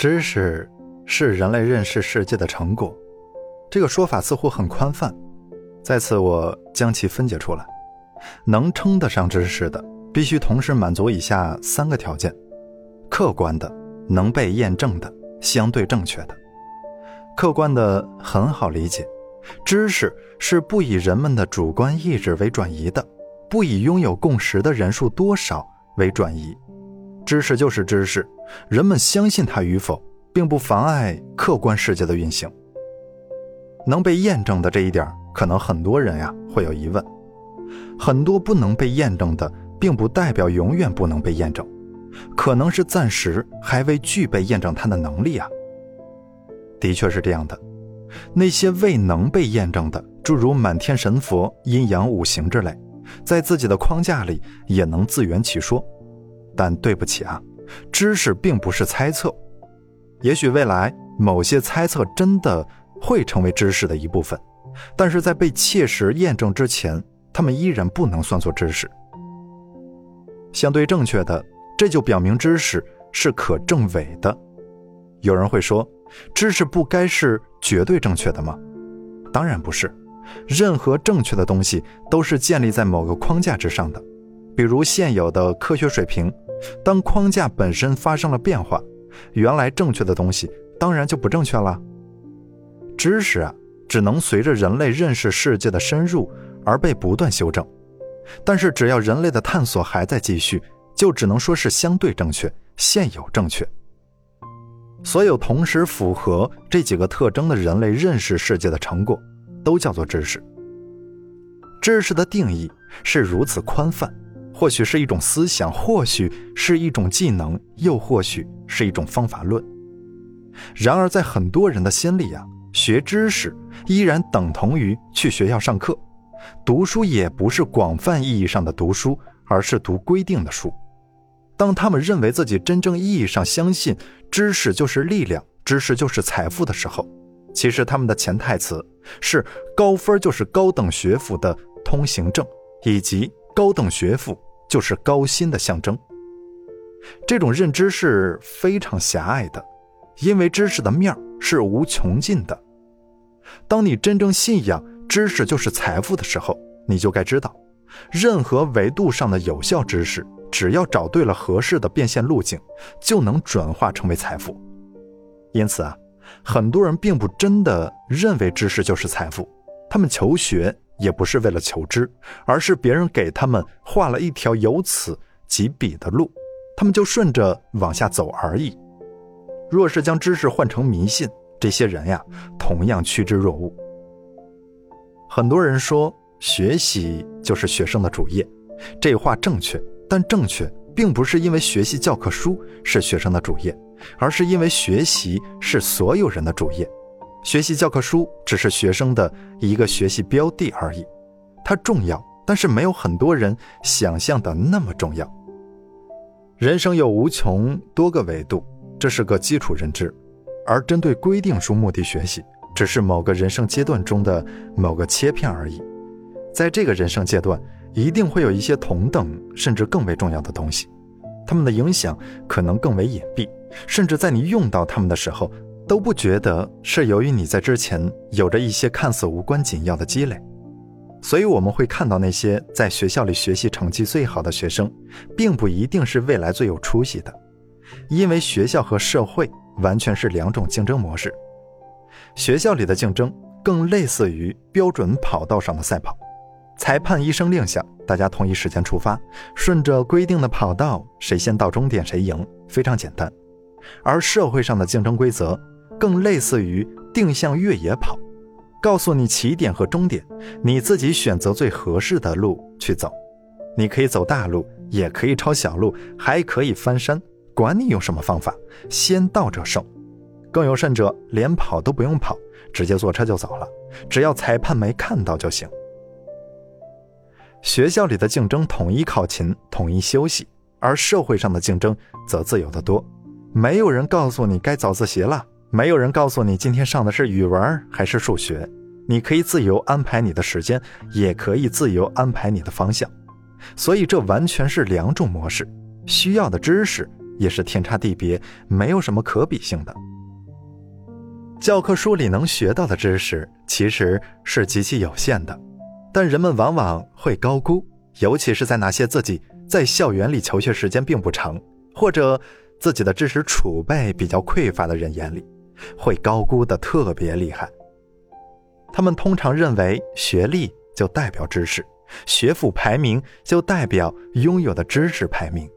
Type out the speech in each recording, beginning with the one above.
知识是人类认识世界的成果，这个说法似乎很宽泛。在此，我将其分解出来。能称得上知识的，必须同时满足以下三个条件：客观的、能被验证的、相对正确的。客观的很好理解，知识是不以人们的主观意志为转移的，不以拥有共识的人数多少为转移。知识就是知识，人们相信它与否，并不妨碍客观世界的运行。能被验证的这一点，可能很多人呀会有疑问。很多不能被验证的，并不代表永远不能被验证，可能是暂时还未具备验证它的能力啊。的确是这样的，那些未能被验证的，诸如满天神佛、阴阳五行之类，在自己的框架里也能自圆其说。但对不起啊，知识并不是猜测。也许未来某些猜测真的会成为知识的一部分，但是在被切实验证之前，他们依然不能算作知识。相对正确的，这就表明知识是可证伪的。有人会说，知识不该是绝对正确的吗？当然不是，任何正确的东西都是建立在某个框架之上的，比如现有的科学水平。当框架本身发生了变化，原来正确的东西当然就不正确了。知识啊，只能随着人类认识世界的深入而被不断修正。但是只要人类的探索还在继续，就只能说是相对正确、现有正确。所有同时符合这几个特征的人类认识世界的成果，都叫做知识。知识的定义是如此宽泛。或许是一种思想，或许是一种技能，又或许是一种方法论。然而，在很多人的心里啊，学知识依然等同于去学校上课，读书也不是广泛意义上的读书，而是读规定的书。当他们认为自己真正意义上相信知识就是力量，知识就是财富的时候，其实他们的潜台词是高分就是高等学府的通行证，以及高等学府。就是高薪的象征。这种认知是非常狭隘的，因为知识的面是无穷尽的。当你真正信仰知识就是财富的时候，你就该知道，任何维度上的有效知识，只要找对了合适的变现路径，就能转化成为财富。因此啊，很多人并不真的认为知识就是财富，他们求学。也不是为了求知，而是别人给他们画了一条由此及彼的路，他们就顺着往下走而已。若是将知识换成迷信，这些人呀，同样趋之若鹜。很多人说学习就是学生的主业，这话正确，但正确并不是因为学习教科书是学生的主业，而是因为学习是所有人的主业。学习教科书只是学生的一个学习标的而已，它重要，但是没有很多人想象的那么重要。人生有无穷多个维度，这是个基础认知，而针对规定书目的学习，只是某个人生阶段中的某个切片而已。在这个人生阶段，一定会有一些同等甚至更为重要的东西，它们的影响可能更为隐蔽，甚至在你用到它们的时候。都不觉得是由于你在之前有着一些看似无关紧要的积累，所以我们会看到那些在学校里学习成绩最好的学生，并不一定是未来最有出息的，因为学校和社会完全是两种竞争模式。学校里的竞争更类似于标准跑道上的赛跑，裁判一声令下，大家同一时间出发，顺着规定的跑道，谁先到终点谁赢，非常简单。而社会上的竞争规则。更类似于定向越野跑，告诉你起点和终点，你自己选择最合适的路去走。你可以走大路，也可以抄小路，还可以翻山，管你用什么方法，先到者胜。更有甚者，连跑都不用跑，直接坐车就走了，只要裁判没看到就行。学校里的竞争统一考勤，统一休息，而社会上的竞争则自由得多，没有人告诉你该早自习了。没有人告诉你今天上的是语文还是数学，你可以自由安排你的时间，也可以自由安排你的方向，所以这完全是两种模式，需要的知识也是天差地别，没有什么可比性的。教科书里能学到的知识其实是极其有限的，但人们往往会高估，尤其是在那些自己在校园里求学时间并不长，或者自己的知识储备比较匮乏的人眼里，会高估的特别厉害。他们通常认为学历就代表知识，学府排名就代表拥有的知识排名。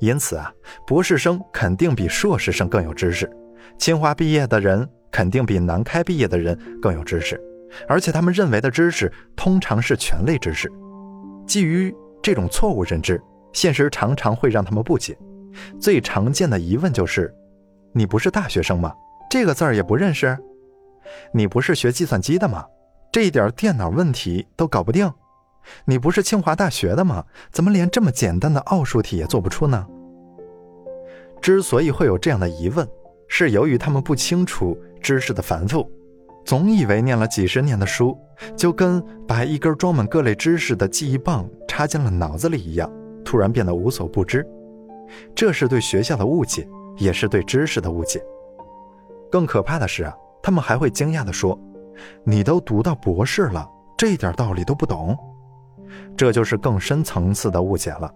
因此啊，博士生肯定比硕士生更有知识，清华毕业的人肯定比南开毕业的人更有知识，而且他们认为的知识通常是权类知识。基于这种错误认知，现实常常会让他们不解。最常见的疑问就是：“你不是大学生吗？这个字儿也不认识？你不是学计算机的吗？这一点电脑问题都搞不定？”你不是清华大学的吗？怎么连这么简单的奥数题也做不出呢？之所以会有这样的疑问，是由于他们不清楚知识的繁复，总以为念了几十年的书，就跟把一根装满各类知识的记忆棒插进了脑子里一样，突然变得无所不知。这是对学校的误解，也是对知识的误解。更可怕的是啊，他们还会惊讶地说：“你都读到博士了，这点道理都不懂？”这就是更深层次的误解了，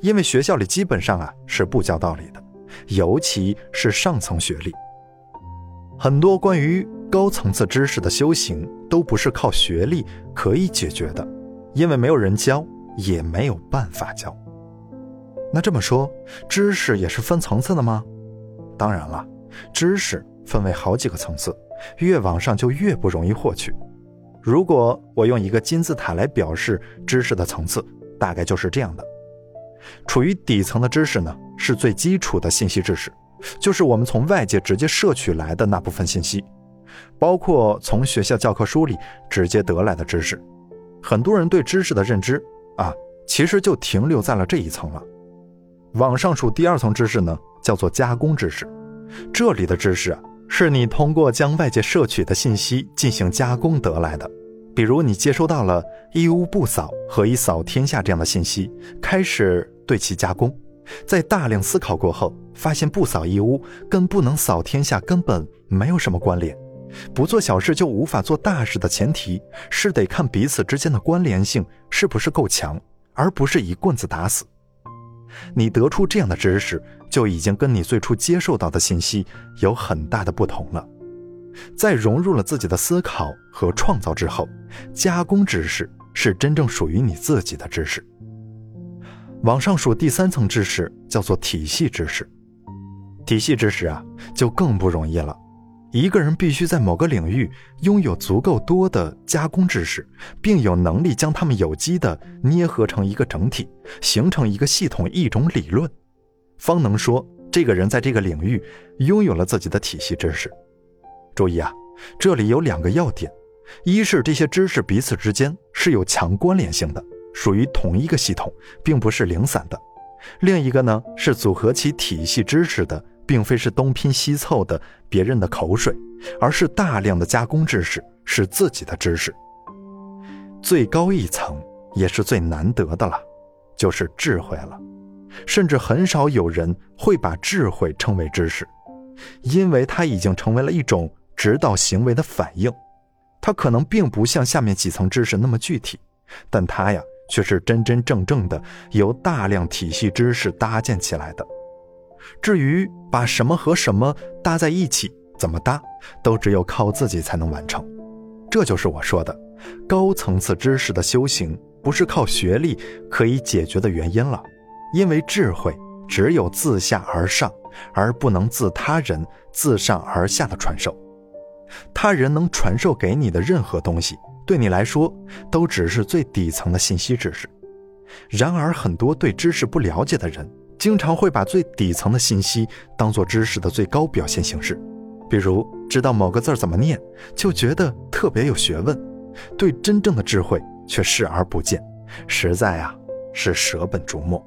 因为学校里基本上啊是不教道理的，尤其是上层学历。很多关于高层次知识的修行都不是靠学历可以解决的，因为没有人教，也没有办法教。那这么说，知识也是分层次的吗？当然了，知识分为好几个层次，越往上就越不容易获取。如果我用一个金字塔来表示知识的层次，大概就是这样的：处于底层的知识呢，是最基础的信息知识，就是我们从外界直接摄取来的那部分信息，包括从学校教科书里直接得来的知识。很多人对知识的认知啊，其实就停留在了这一层了。往上数第二层知识呢，叫做加工知识，这里的知识啊。是你通过将外界摄取的信息进行加工得来的，比如你接收到了“一屋不扫，何以扫天下”这样的信息，开始对其加工，在大量思考过后，发现不扫一屋跟不能扫天下根本没有什么关联，不做小事就无法做大事的前提是得看彼此之间的关联性是不是够强，而不是一棍子打死。你得出这样的知识。就已经跟你最初接受到的信息有很大的不同了。在融入了自己的思考和创造之后，加工知识是真正属于你自己的知识。往上数第三层知识叫做体系知识，体系知识啊就更不容易了。一个人必须在某个领域拥有足够多的加工知识，并有能力将它们有机的捏合成一个整体，形成一个系统、一种理论。方能说这个人在这个领域拥有了自己的体系知识。注意啊，这里有两个要点：一是这些知识彼此之间是有强关联性的，属于同一个系统，并不是零散的；另一个呢，是组合起体系知识的，并非是东拼西凑的别人的口水，而是大量的加工知识，是自己的知识。最高一层也是最难得的了，就是智慧了。甚至很少有人会把智慧称为知识，因为它已经成为了一种指导行为的反应。它可能并不像下面几层知识那么具体，但它呀却是真真正正的由大量体系知识搭建起来的。至于把什么和什么搭在一起，怎么搭，都只有靠自己才能完成。这就是我说的，高层次知识的修行不是靠学历可以解决的原因了。因为智慧只有自下而上，而不能自他人自上而下的传授。他人能传授给你的任何东西，对你来说都只是最底层的信息知识。然而，很多对知识不了解的人，经常会把最底层的信息当做知识的最高表现形式。比如，知道某个字怎么念，就觉得特别有学问；对真正的智慧却视而不见，实在啊，是舍本逐末。